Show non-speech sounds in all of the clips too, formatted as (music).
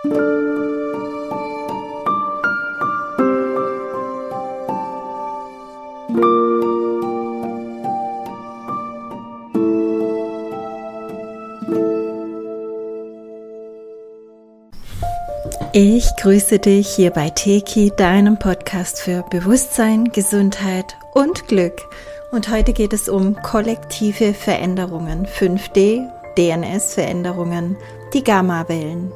Ich grüße dich hier bei Teki, deinem Podcast für Bewusstsein, Gesundheit und Glück. Und heute geht es um kollektive Veränderungen, 5D, DNS-Veränderungen, die Gamma-Wellen.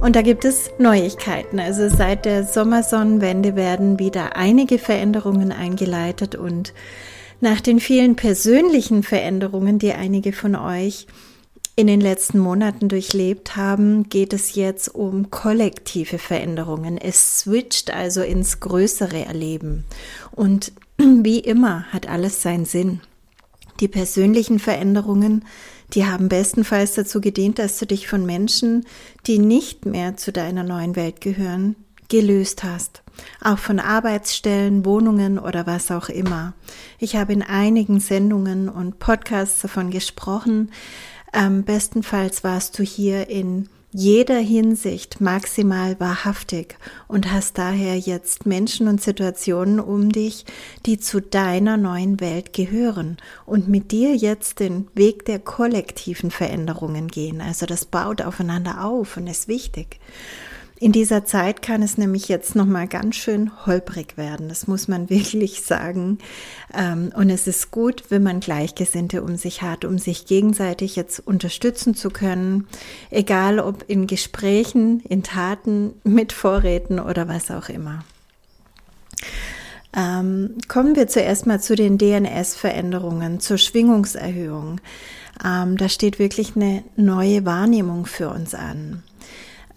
Und da gibt es Neuigkeiten. Also seit der Sommersonnenwende werden wieder einige Veränderungen eingeleitet und nach den vielen persönlichen Veränderungen, die einige von euch in den letzten Monaten durchlebt haben, geht es jetzt um kollektive Veränderungen. Es switcht also ins größere Erleben. Und wie immer hat alles seinen Sinn. Die persönlichen Veränderungen, die haben bestenfalls dazu gedient, dass du dich von Menschen, die nicht mehr zu deiner neuen Welt gehören, gelöst hast. Auch von Arbeitsstellen, Wohnungen oder was auch immer. Ich habe in einigen Sendungen und Podcasts davon gesprochen, ähm, bestenfalls warst du hier in jeder Hinsicht maximal wahrhaftig und hast daher jetzt Menschen und Situationen um dich, die zu deiner neuen Welt gehören und mit dir jetzt den Weg der kollektiven Veränderungen gehen. Also das baut aufeinander auf und ist wichtig. In dieser Zeit kann es nämlich jetzt noch mal ganz schön holprig werden. Das muss man (laughs) wirklich sagen. Ähm, und es ist gut, wenn man Gleichgesinnte um sich hat, um sich gegenseitig jetzt unterstützen zu können. Egal ob in Gesprächen, in Taten, mit Vorräten oder was auch immer. Ähm, kommen wir zuerst mal zu den DNS-Veränderungen, zur Schwingungserhöhung. Ähm, da steht wirklich eine neue Wahrnehmung für uns an.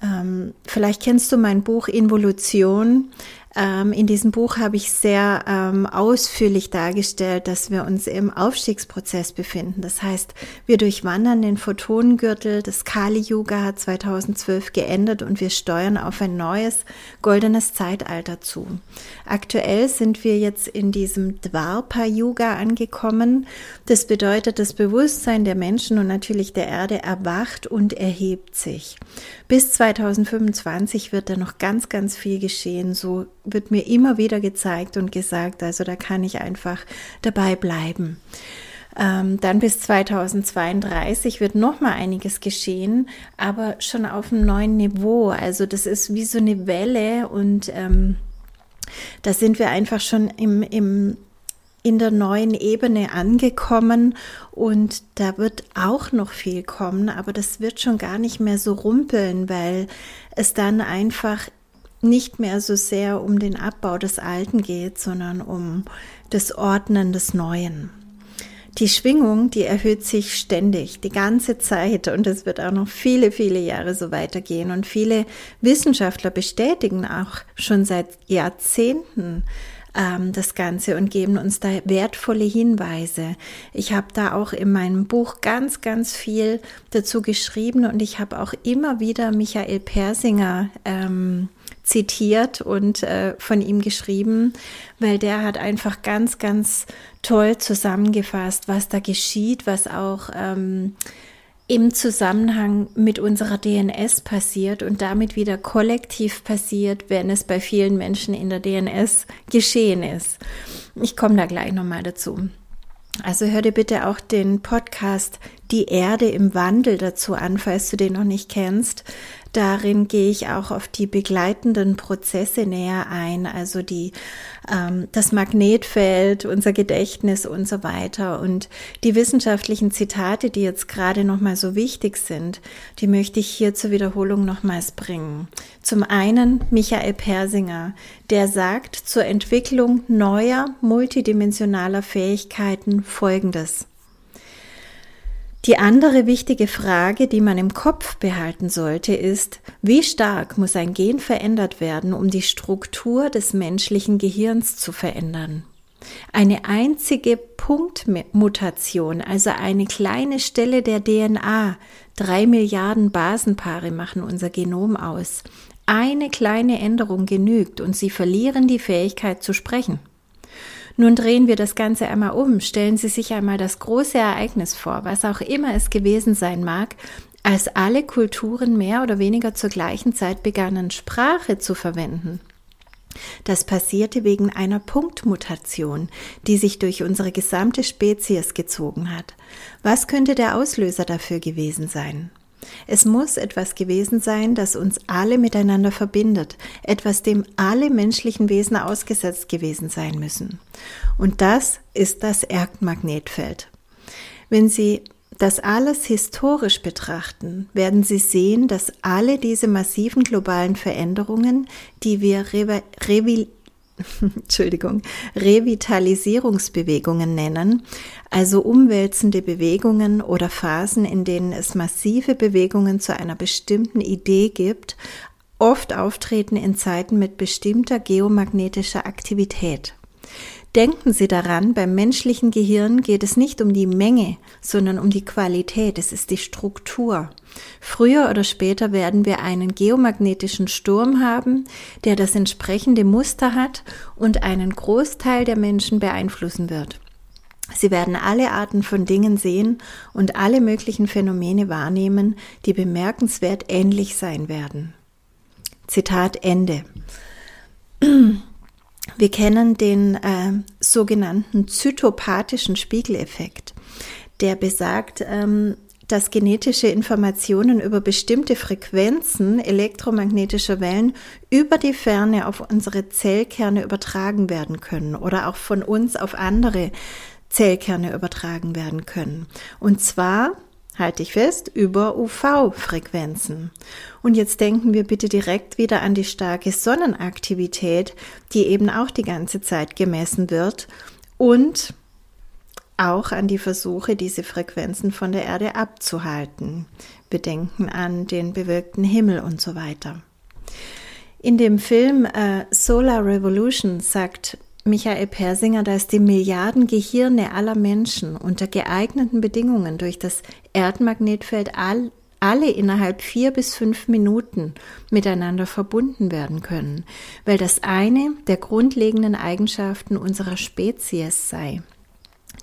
Ähm, vielleicht kennst du mein Buch Involution. Ähm, in diesem Buch habe ich sehr ähm, ausführlich dargestellt, dass wir uns im Aufstiegsprozess befinden. Das heißt, wir durchwandern den Photonengürtel. Das Kali-Yuga hat 2012 geendet und wir steuern auf ein neues goldenes Zeitalter zu. Aktuell sind wir jetzt in diesem Dvarpa-Yuga angekommen. Das bedeutet, das Bewusstsein der Menschen und natürlich der Erde erwacht und erhebt sich. Bis 2025 wird da noch ganz, ganz viel geschehen. So wird mir immer wieder gezeigt und gesagt. Also da kann ich einfach dabei bleiben. Ähm, dann bis 2032 wird noch mal einiges geschehen, aber schon auf einem neuen Niveau. Also das ist wie so eine Welle und ähm, da sind wir einfach schon im, im in der neuen Ebene angekommen und da wird auch noch viel kommen, aber das wird schon gar nicht mehr so rumpeln, weil es dann einfach nicht mehr so sehr um den Abbau des Alten geht, sondern um das Ordnen des Neuen. Die Schwingung, die erhöht sich ständig, die ganze Zeit und es wird auch noch viele, viele Jahre so weitergehen. Und viele Wissenschaftler bestätigen auch schon seit Jahrzehnten, ähm, das Ganze und geben uns da wertvolle Hinweise. Ich habe da auch in meinem Buch ganz, ganz viel dazu geschrieben und ich habe auch immer wieder Michael Persinger ähm, zitiert und äh, von ihm geschrieben, weil der hat einfach ganz, ganz toll zusammengefasst, was da geschieht, was auch ähm, im Zusammenhang mit unserer DNS passiert und damit wieder kollektiv passiert, wenn es bei vielen Menschen in der DNS geschehen ist. Ich komme da gleich nochmal dazu. Also hör dir bitte auch den Podcast Die Erde im Wandel dazu an, falls du den noch nicht kennst. Darin gehe ich auch auf die begleitenden Prozesse näher ein, also die, ähm, das Magnetfeld, unser Gedächtnis und so weiter. Und die wissenschaftlichen Zitate, die jetzt gerade nochmal so wichtig sind, die möchte ich hier zur Wiederholung nochmals bringen. Zum einen Michael Persinger, der sagt zur Entwicklung neuer multidimensionaler Fähigkeiten Folgendes. Die andere wichtige Frage, die man im Kopf behalten sollte, ist, wie stark muss ein Gen verändert werden, um die Struktur des menschlichen Gehirns zu verändern? Eine einzige Punktmutation, also eine kleine Stelle der DNA, drei Milliarden Basenpaare machen unser Genom aus. Eine kleine Änderung genügt und sie verlieren die Fähigkeit zu sprechen. Nun drehen wir das Ganze einmal um. Stellen Sie sich einmal das große Ereignis vor, was auch immer es gewesen sein mag, als alle Kulturen mehr oder weniger zur gleichen Zeit begannen, Sprache zu verwenden. Das passierte wegen einer Punktmutation, die sich durch unsere gesamte Spezies gezogen hat. Was könnte der Auslöser dafür gewesen sein? Es muss etwas gewesen sein, das uns alle miteinander verbindet, etwas, dem alle menschlichen Wesen ausgesetzt gewesen sein müssen. Und das ist das Erdmagnetfeld. Wenn Sie das alles historisch betrachten, werden Sie sehen, dass alle diese massiven globalen Veränderungen, die wir (laughs) Entschuldigung, Revitalisierungsbewegungen nennen, also umwälzende Bewegungen oder Phasen, in denen es massive Bewegungen zu einer bestimmten Idee gibt, oft auftreten in Zeiten mit bestimmter geomagnetischer Aktivität. Denken Sie daran, beim menschlichen Gehirn geht es nicht um die Menge, sondern um die Qualität, es ist die Struktur. Früher oder später werden wir einen geomagnetischen Sturm haben, der das entsprechende Muster hat und einen Großteil der Menschen beeinflussen wird. Sie werden alle Arten von Dingen sehen und alle möglichen Phänomene wahrnehmen, die bemerkenswert ähnlich sein werden. Zitat Ende. (clears throat) Wir kennen den äh, sogenannten zytopathischen Spiegeleffekt, der besagt, ähm, dass genetische Informationen über bestimmte Frequenzen elektromagnetischer Wellen über die Ferne auf unsere Zellkerne übertragen werden können oder auch von uns auf andere Zellkerne übertragen werden können. Und zwar halte ich fest, über UV-Frequenzen. Und jetzt denken wir bitte direkt wieder an die starke Sonnenaktivität, die eben auch die ganze Zeit gemessen wird und auch an die Versuche, diese Frequenzen von der Erde abzuhalten. Wir denken an den bewölkten Himmel und so weiter. In dem Film äh, Solar Revolution sagt Michael Persinger, dass die Milliarden Gehirne aller Menschen unter geeigneten Bedingungen durch das Erdmagnetfeld all, alle innerhalb vier bis fünf Minuten miteinander verbunden werden können, weil das eine der grundlegenden Eigenschaften unserer Spezies sei.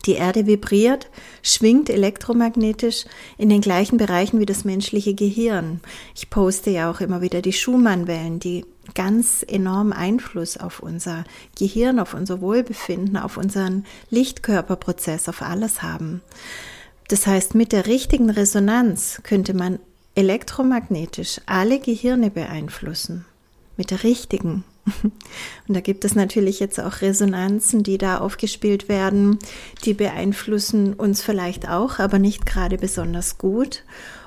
Die Erde vibriert, schwingt elektromagnetisch in den gleichen Bereichen wie das menschliche Gehirn. Ich poste ja auch immer wieder die Schumann-Wellen, die ganz enorm Einfluss auf unser Gehirn, auf unser Wohlbefinden, auf unseren Lichtkörperprozess, auf alles haben. Das heißt, mit der richtigen Resonanz könnte man elektromagnetisch alle Gehirne beeinflussen. Mit der richtigen. Und da gibt es natürlich jetzt auch Resonanzen, die da aufgespielt werden, die beeinflussen uns vielleicht auch, aber nicht gerade besonders gut.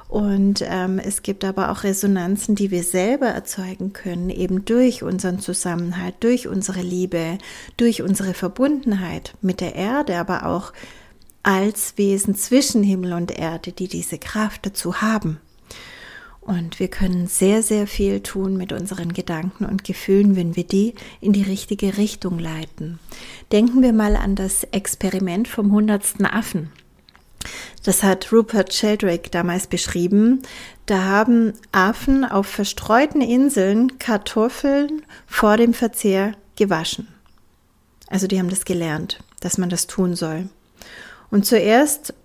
Und ähm, es gibt aber auch Resonanzen, die wir selber erzeugen können, eben durch unseren Zusammenhalt, durch unsere Liebe, durch unsere Verbundenheit mit der Erde, aber auch als Wesen zwischen Himmel und Erde, die diese Kraft dazu haben. Und wir können sehr, sehr viel tun mit unseren Gedanken und Gefühlen, wenn wir die in die richtige Richtung leiten. Denken wir mal an das Experiment vom hundertsten Affen. Das hat Rupert Sheldrake damals beschrieben. Da haben Affen auf verstreuten Inseln Kartoffeln vor dem Verzehr gewaschen. Also die haben das gelernt, dass man das tun soll. Und zuerst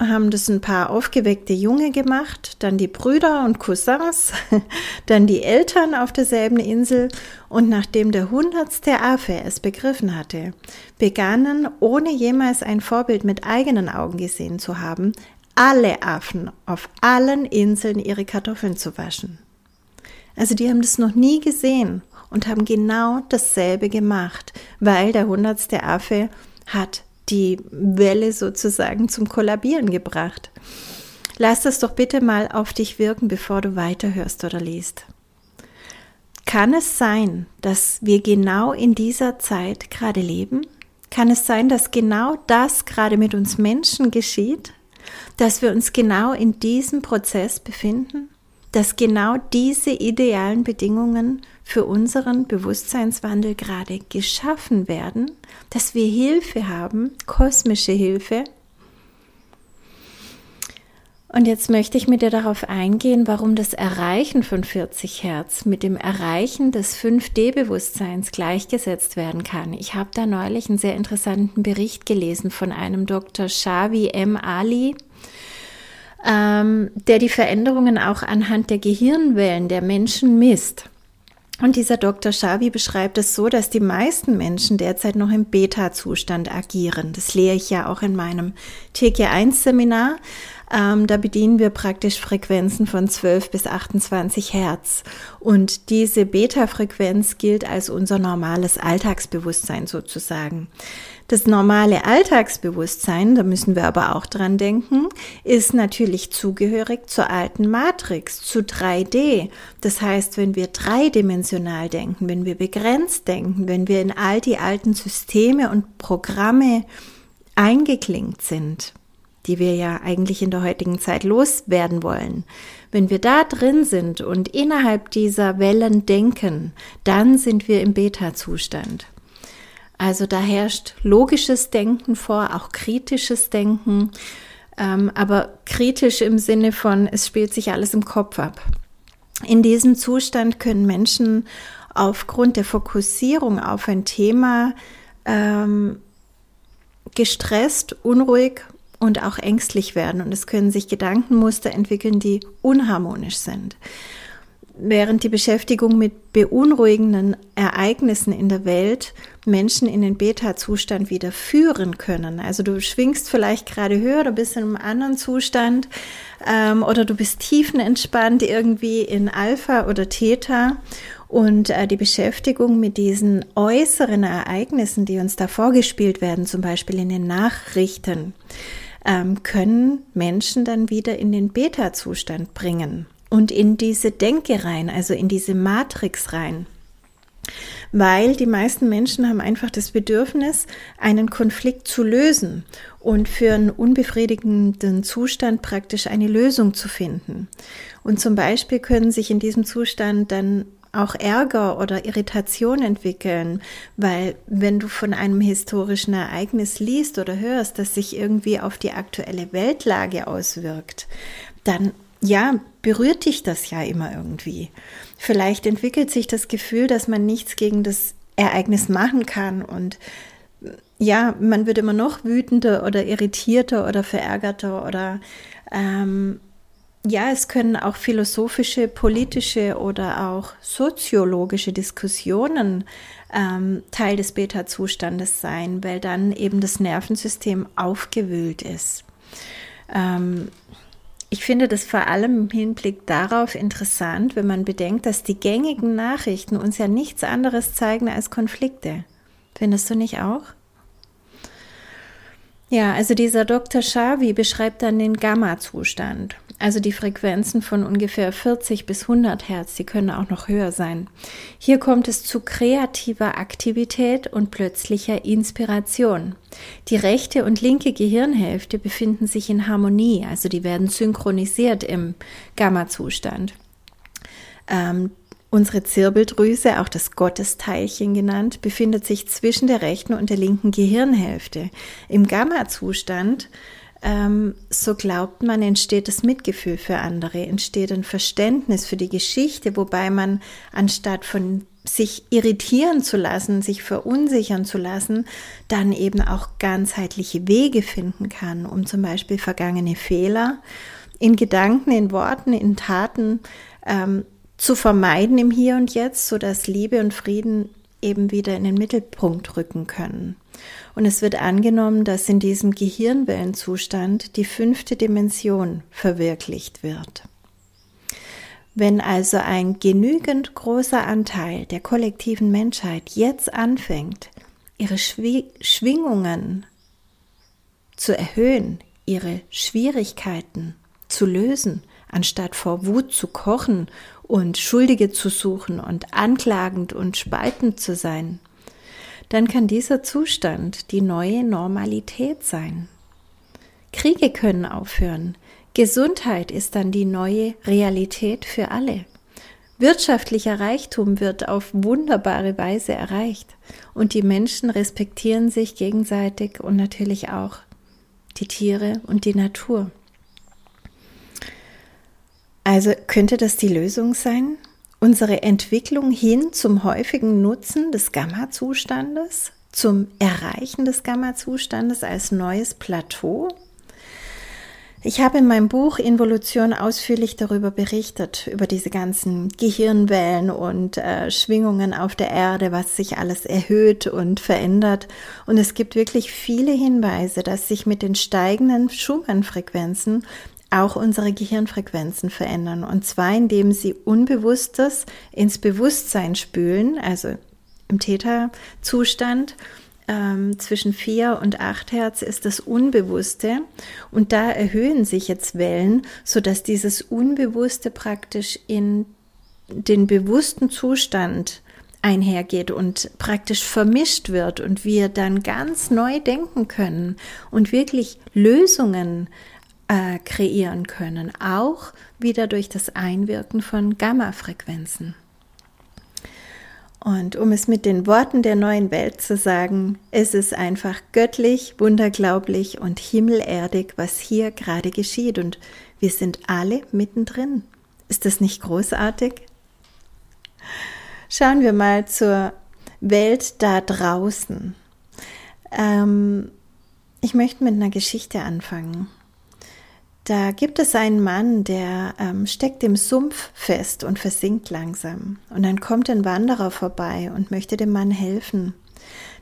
haben das ein paar aufgeweckte Junge gemacht, dann die Brüder und Cousins, (laughs) dann die Eltern auf derselben Insel und nachdem der hundertste Affe es begriffen hatte, begannen, ohne jemals ein Vorbild mit eigenen Augen gesehen zu haben, alle Affen auf allen Inseln ihre Kartoffeln zu waschen. Also die haben das noch nie gesehen und haben genau dasselbe gemacht, weil der hundertste Affe hat die Welle sozusagen zum Kollabieren gebracht. Lass das doch bitte mal auf dich wirken, bevor du weiterhörst oder liest. Kann es sein, dass wir genau in dieser Zeit gerade leben? Kann es sein, dass genau das gerade mit uns Menschen geschieht? Dass wir uns genau in diesem Prozess befinden? Dass genau diese idealen Bedingungen für unseren Bewusstseinswandel gerade geschaffen werden, dass wir Hilfe haben, kosmische Hilfe. Und jetzt möchte ich mit dir darauf eingehen, warum das Erreichen von 40 Hertz mit dem Erreichen des 5D-Bewusstseins gleichgesetzt werden kann. Ich habe da neulich einen sehr interessanten Bericht gelesen von einem Dr. Shavi M. Ali ähm, der die Veränderungen auch anhand der Gehirnwellen der Menschen misst. Und dieser Dr. Shavi beschreibt es so, dass die meisten Menschen derzeit noch im Beta-Zustand agieren. Das lehre ich ja auch in meinem TG1-Seminar. Ähm, da bedienen wir praktisch Frequenzen von 12 bis 28 Hertz. Und diese Beta-Frequenz gilt als unser normales Alltagsbewusstsein sozusagen. Das normale Alltagsbewusstsein, da müssen wir aber auch dran denken, ist natürlich zugehörig zur alten Matrix, zu 3D. Das heißt, wenn wir dreidimensional denken, wenn wir begrenzt denken, wenn wir in all die alten Systeme und Programme eingeklinkt sind, die wir ja eigentlich in der heutigen Zeit loswerden wollen. Wenn wir da drin sind und innerhalb dieser Wellen denken, dann sind wir im Beta-Zustand. Also da herrscht logisches Denken vor, auch kritisches Denken, ähm, aber kritisch im Sinne von, es spielt sich alles im Kopf ab. In diesem Zustand können Menschen aufgrund der Fokussierung auf ein Thema ähm, gestresst, unruhig und auch ängstlich werden. Und es können sich Gedankenmuster entwickeln, die unharmonisch sind während die Beschäftigung mit beunruhigenden Ereignissen in der Welt Menschen in den Beta-Zustand wieder führen können. Also du schwingst vielleicht gerade höher, du bist in einem anderen Zustand ähm, oder du bist tiefenentspannt irgendwie in Alpha oder Theta und äh, die Beschäftigung mit diesen äußeren Ereignissen, die uns da vorgespielt werden, zum Beispiel in den Nachrichten, ähm, können Menschen dann wieder in den Beta-Zustand bringen und in diese Denke rein, also in diese Matrix rein. Weil die meisten Menschen haben einfach das Bedürfnis, einen Konflikt zu lösen und für einen unbefriedigenden Zustand praktisch eine Lösung zu finden. Und zum Beispiel können sich in diesem Zustand dann auch Ärger oder Irritation entwickeln, weil wenn du von einem historischen Ereignis liest oder hörst, das sich irgendwie auf die aktuelle Weltlage auswirkt, dann ja, berührt dich das ja immer irgendwie. Vielleicht entwickelt sich das Gefühl, dass man nichts gegen das Ereignis machen kann und ja, man wird immer noch wütender oder irritierter oder verärgerter oder ähm, ja, es können auch philosophische, politische oder auch soziologische Diskussionen ähm, Teil des Beta-Zustandes sein, weil dann eben das Nervensystem aufgewühlt ist. Ähm, ich finde das vor allem im Hinblick darauf interessant, wenn man bedenkt, dass die gängigen Nachrichten uns ja nichts anderes zeigen als Konflikte. Findest du nicht auch? Ja, also dieser Dr. Shavi beschreibt dann den Gamma-Zustand, also die Frequenzen von ungefähr 40 bis 100 Hertz, die können auch noch höher sein. Hier kommt es zu kreativer Aktivität und plötzlicher Inspiration. Die rechte und linke Gehirnhälfte befinden sich in Harmonie, also die werden synchronisiert im Gamma-Zustand. Ähm, Unsere Zirbeldrüse, auch das Gottesteilchen genannt, befindet sich zwischen der rechten und der linken Gehirnhälfte. Im Gamma-Zustand, ähm, so glaubt man, entsteht das Mitgefühl für andere, entsteht ein Verständnis für die Geschichte, wobei man anstatt von sich irritieren zu lassen, sich verunsichern zu lassen, dann eben auch ganzheitliche Wege finden kann, um zum Beispiel vergangene Fehler in Gedanken, in Worten, in Taten ähm, zu vermeiden im Hier und Jetzt, so dass Liebe und Frieden eben wieder in den Mittelpunkt rücken können. Und es wird angenommen, dass in diesem Gehirnwellenzustand die fünfte Dimension verwirklicht wird. Wenn also ein genügend großer Anteil der kollektiven Menschheit jetzt anfängt, ihre Schwingungen zu erhöhen, ihre Schwierigkeiten zu lösen, anstatt vor Wut zu kochen und Schuldige zu suchen und anklagend und spaltend zu sein, dann kann dieser Zustand die neue Normalität sein. Kriege können aufhören. Gesundheit ist dann die neue Realität für alle. Wirtschaftlicher Reichtum wird auf wunderbare Weise erreicht und die Menschen respektieren sich gegenseitig und natürlich auch die Tiere und die Natur. Also könnte das die Lösung sein? Unsere Entwicklung hin zum häufigen Nutzen des Gamma-Zustandes, zum Erreichen des Gamma-Zustandes als neues Plateau? Ich habe in meinem Buch Involution ausführlich darüber berichtet, über diese ganzen Gehirnwellen und äh, Schwingungen auf der Erde, was sich alles erhöht und verändert. Und es gibt wirklich viele Hinweise, dass sich mit den steigenden Schumann-Frequenzen auch unsere Gehirnfrequenzen verändern. Und zwar indem sie Unbewusstes ins Bewusstsein spülen, also im Täterzustand ähm, zwischen 4 und 8 Hertz ist das Unbewusste und da erhöhen sich jetzt Wellen, sodass dieses Unbewusste praktisch in den bewussten Zustand einhergeht und praktisch vermischt wird und wir dann ganz neu denken können und wirklich Lösungen äh, kreieren können, auch wieder durch das Einwirken von Gamma-Frequenzen. Und um es mit den Worten der neuen Welt zu sagen, es ist einfach göttlich, wunderglaublich und himmelerdig, was hier gerade geschieht. Und wir sind alle mittendrin. Ist das nicht großartig? Schauen wir mal zur Welt da draußen. Ähm, ich möchte mit einer Geschichte anfangen. Da gibt es einen Mann, der ähm, steckt im Sumpf fest und versinkt langsam. Und dann kommt ein Wanderer vorbei und möchte dem Mann helfen.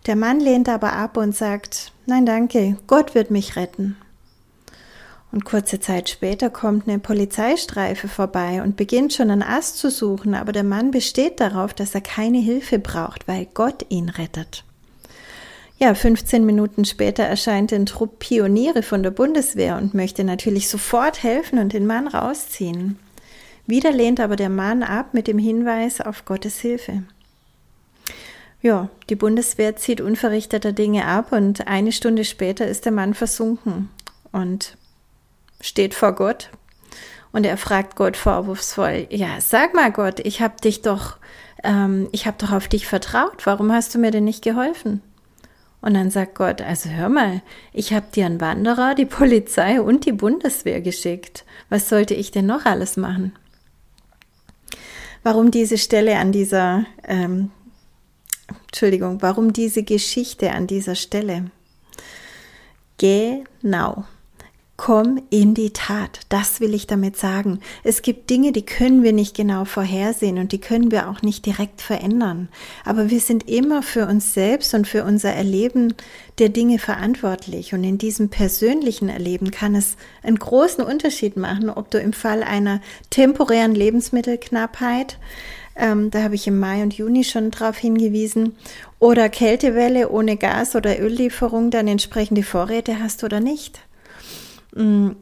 Der Mann lehnt aber ab und sagt, nein danke, Gott wird mich retten. Und kurze Zeit später kommt eine Polizeistreife vorbei und beginnt schon einen Ast zu suchen, aber der Mann besteht darauf, dass er keine Hilfe braucht, weil Gott ihn rettet. Ja, 15 Minuten später erscheint ein Trupp Pioniere von der Bundeswehr und möchte natürlich sofort helfen und den Mann rausziehen. Wieder lehnt aber der Mann ab mit dem Hinweis auf Gottes Hilfe. Ja, die Bundeswehr zieht unverrichteter Dinge ab und eine Stunde später ist der Mann versunken und steht vor Gott und er fragt Gott vorwurfsvoll, ja, sag mal Gott, ich habe dich doch, ähm, ich habe doch auf dich vertraut, warum hast du mir denn nicht geholfen? Und dann sagt Gott, also hör mal, ich habe dir einen Wanderer, die Polizei und die Bundeswehr geschickt. Was sollte ich denn noch alles machen? Warum diese Stelle an dieser, ähm, Entschuldigung, warum diese Geschichte an dieser Stelle? Genau. Komm in die Tat. Das will ich damit sagen. Es gibt Dinge, die können wir nicht genau vorhersehen und die können wir auch nicht direkt verändern. Aber wir sind immer für uns selbst und für unser Erleben der Dinge verantwortlich. Und in diesem persönlichen Erleben kann es einen großen Unterschied machen, ob du im Fall einer temporären Lebensmittelknappheit ähm, da habe ich im Mai und Juni schon darauf hingewiesen. Oder Kältewelle ohne Gas- oder Öllieferung dann entsprechende Vorräte hast oder nicht. Mm,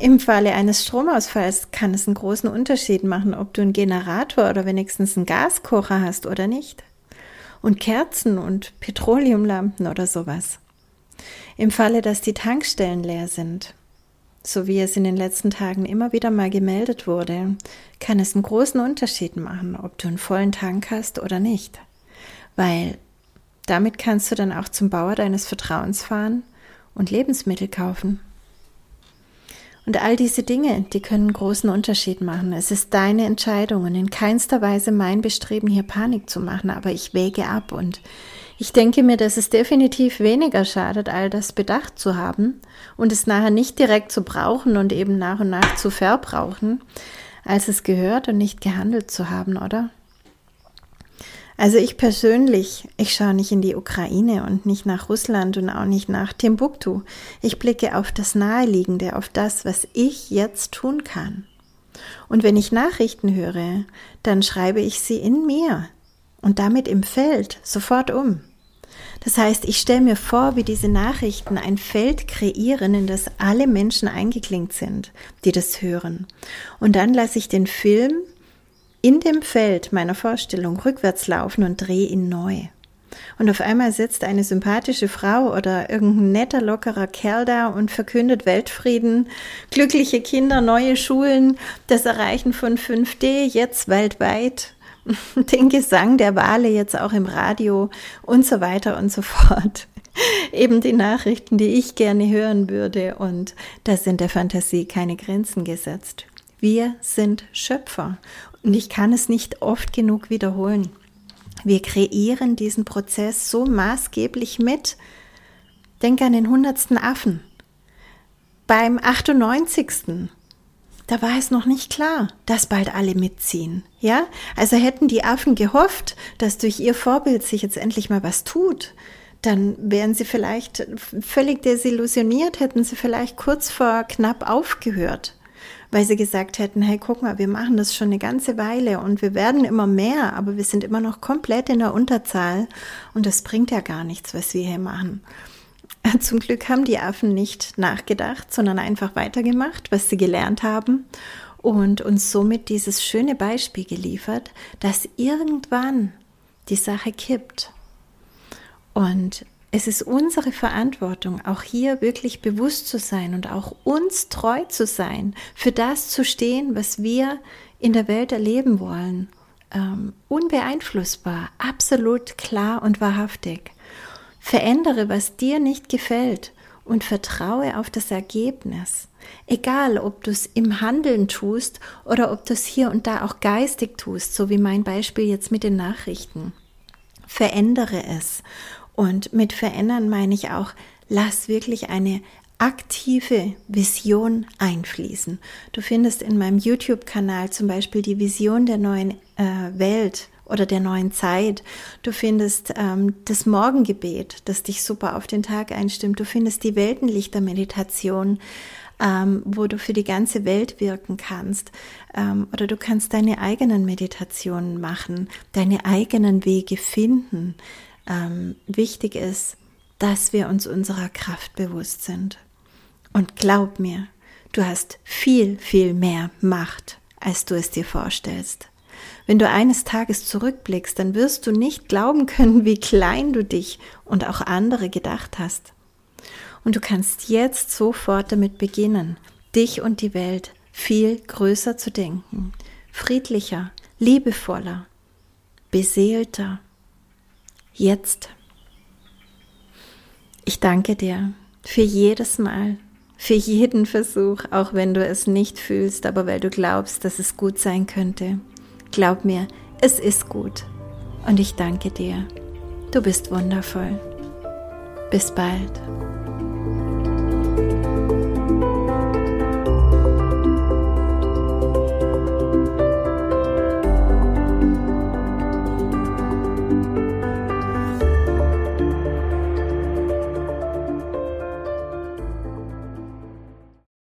Im Falle eines Stromausfalls kann es einen großen Unterschied machen, ob du einen Generator oder wenigstens einen Gaskocher hast oder nicht. Und Kerzen und Petroleumlampen oder sowas. Im Falle, dass die Tankstellen leer sind, so wie es in den letzten Tagen immer wieder mal gemeldet wurde, kann es einen großen Unterschied machen, ob du einen vollen Tank hast oder nicht. Weil damit kannst du dann auch zum Bauer deines Vertrauens fahren und Lebensmittel kaufen. Und all diese Dinge, die können großen Unterschied machen. Es ist deine Entscheidung und in keinster Weise mein Bestreben, hier Panik zu machen, aber ich wäge ab und ich denke mir, dass es definitiv weniger schadet, all das bedacht zu haben und es nachher nicht direkt zu brauchen und eben nach und nach zu verbrauchen, als es gehört und nicht gehandelt zu haben, oder? Also ich persönlich, ich schaue nicht in die Ukraine und nicht nach Russland und auch nicht nach Timbuktu. Ich blicke auf das Naheliegende, auf das, was ich jetzt tun kann. Und wenn ich Nachrichten höre, dann schreibe ich sie in mir und damit im Feld sofort um. Das heißt, ich stelle mir vor, wie diese Nachrichten ein Feld kreieren, in das alle Menschen eingeklinkt sind, die das hören. Und dann lasse ich den Film in dem Feld meiner Vorstellung rückwärts laufen und drehe ihn neu. Und auf einmal sitzt eine sympathische Frau oder irgendein netter, lockerer Kerl da und verkündet Weltfrieden, glückliche Kinder, neue Schulen, das Erreichen von 5D jetzt weltweit, (laughs) den Gesang der Wale jetzt auch im Radio und so weiter und so fort. (laughs) Eben die Nachrichten, die ich gerne hören würde und da sind der Fantasie keine Grenzen gesetzt. Wir sind Schöpfer und ich kann es nicht oft genug wiederholen. Wir kreieren diesen Prozess so maßgeblich mit. Denk an den hundertsten Affen. beim 98. Da war es noch nicht klar, dass bald alle mitziehen. Ja, also hätten die Affen gehofft, dass durch ihr Vorbild sich jetzt endlich mal was tut, dann wären sie vielleicht völlig desillusioniert, hätten sie vielleicht kurz vor knapp aufgehört, weil sie gesagt hätten, hey, guck mal, wir machen das schon eine ganze Weile und wir werden immer mehr, aber wir sind immer noch komplett in der Unterzahl und das bringt ja gar nichts, was wir hier machen. (laughs) Zum Glück haben die Affen nicht nachgedacht, sondern einfach weitergemacht, was sie gelernt haben und uns somit dieses schöne Beispiel geliefert, dass irgendwann die Sache kippt und es ist unsere Verantwortung, auch hier wirklich bewusst zu sein und auch uns treu zu sein, für das zu stehen, was wir in der Welt erleben wollen. Ähm, unbeeinflussbar, absolut klar und wahrhaftig. Verändere, was dir nicht gefällt und vertraue auf das Ergebnis. Egal, ob du es im Handeln tust oder ob du es hier und da auch geistig tust, so wie mein Beispiel jetzt mit den Nachrichten. Verändere es und mit verändern meine ich auch, lass wirklich eine aktive Vision einfließen. Du findest in meinem YouTube-Kanal zum Beispiel die Vision der neuen äh, Welt oder der neuen Zeit. Du findest ähm, das Morgengebet, das dich super auf den Tag einstimmt. Du findest die Weltenlichter-Meditation, ähm, wo du für die ganze Welt wirken kannst. Ähm, oder du kannst deine eigenen Meditationen machen, deine eigenen Wege finden ähm, wichtig ist, dass wir uns unserer Kraft bewusst sind. Und glaub mir, du hast viel, viel mehr Macht, als du es dir vorstellst. Wenn du eines Tages zurückblickst, dann wirst du nicht glauben können, wie klein du dich und auch andere gedacht hast. Und du kannst jetzt sofort damit beginnen, dich und die Welt viel größer zu denken, friedlicher, liebevoller, beseelter jetzt. Ich danke dir für jedes Mal, für jeden Versuch, auch wenn du es nicht fühlst, aber weil du glaubst, dass es gut sein könnte. Glaub mir, es ist gut. Und ich danke dir. Du bist wundervoll. Bis bald.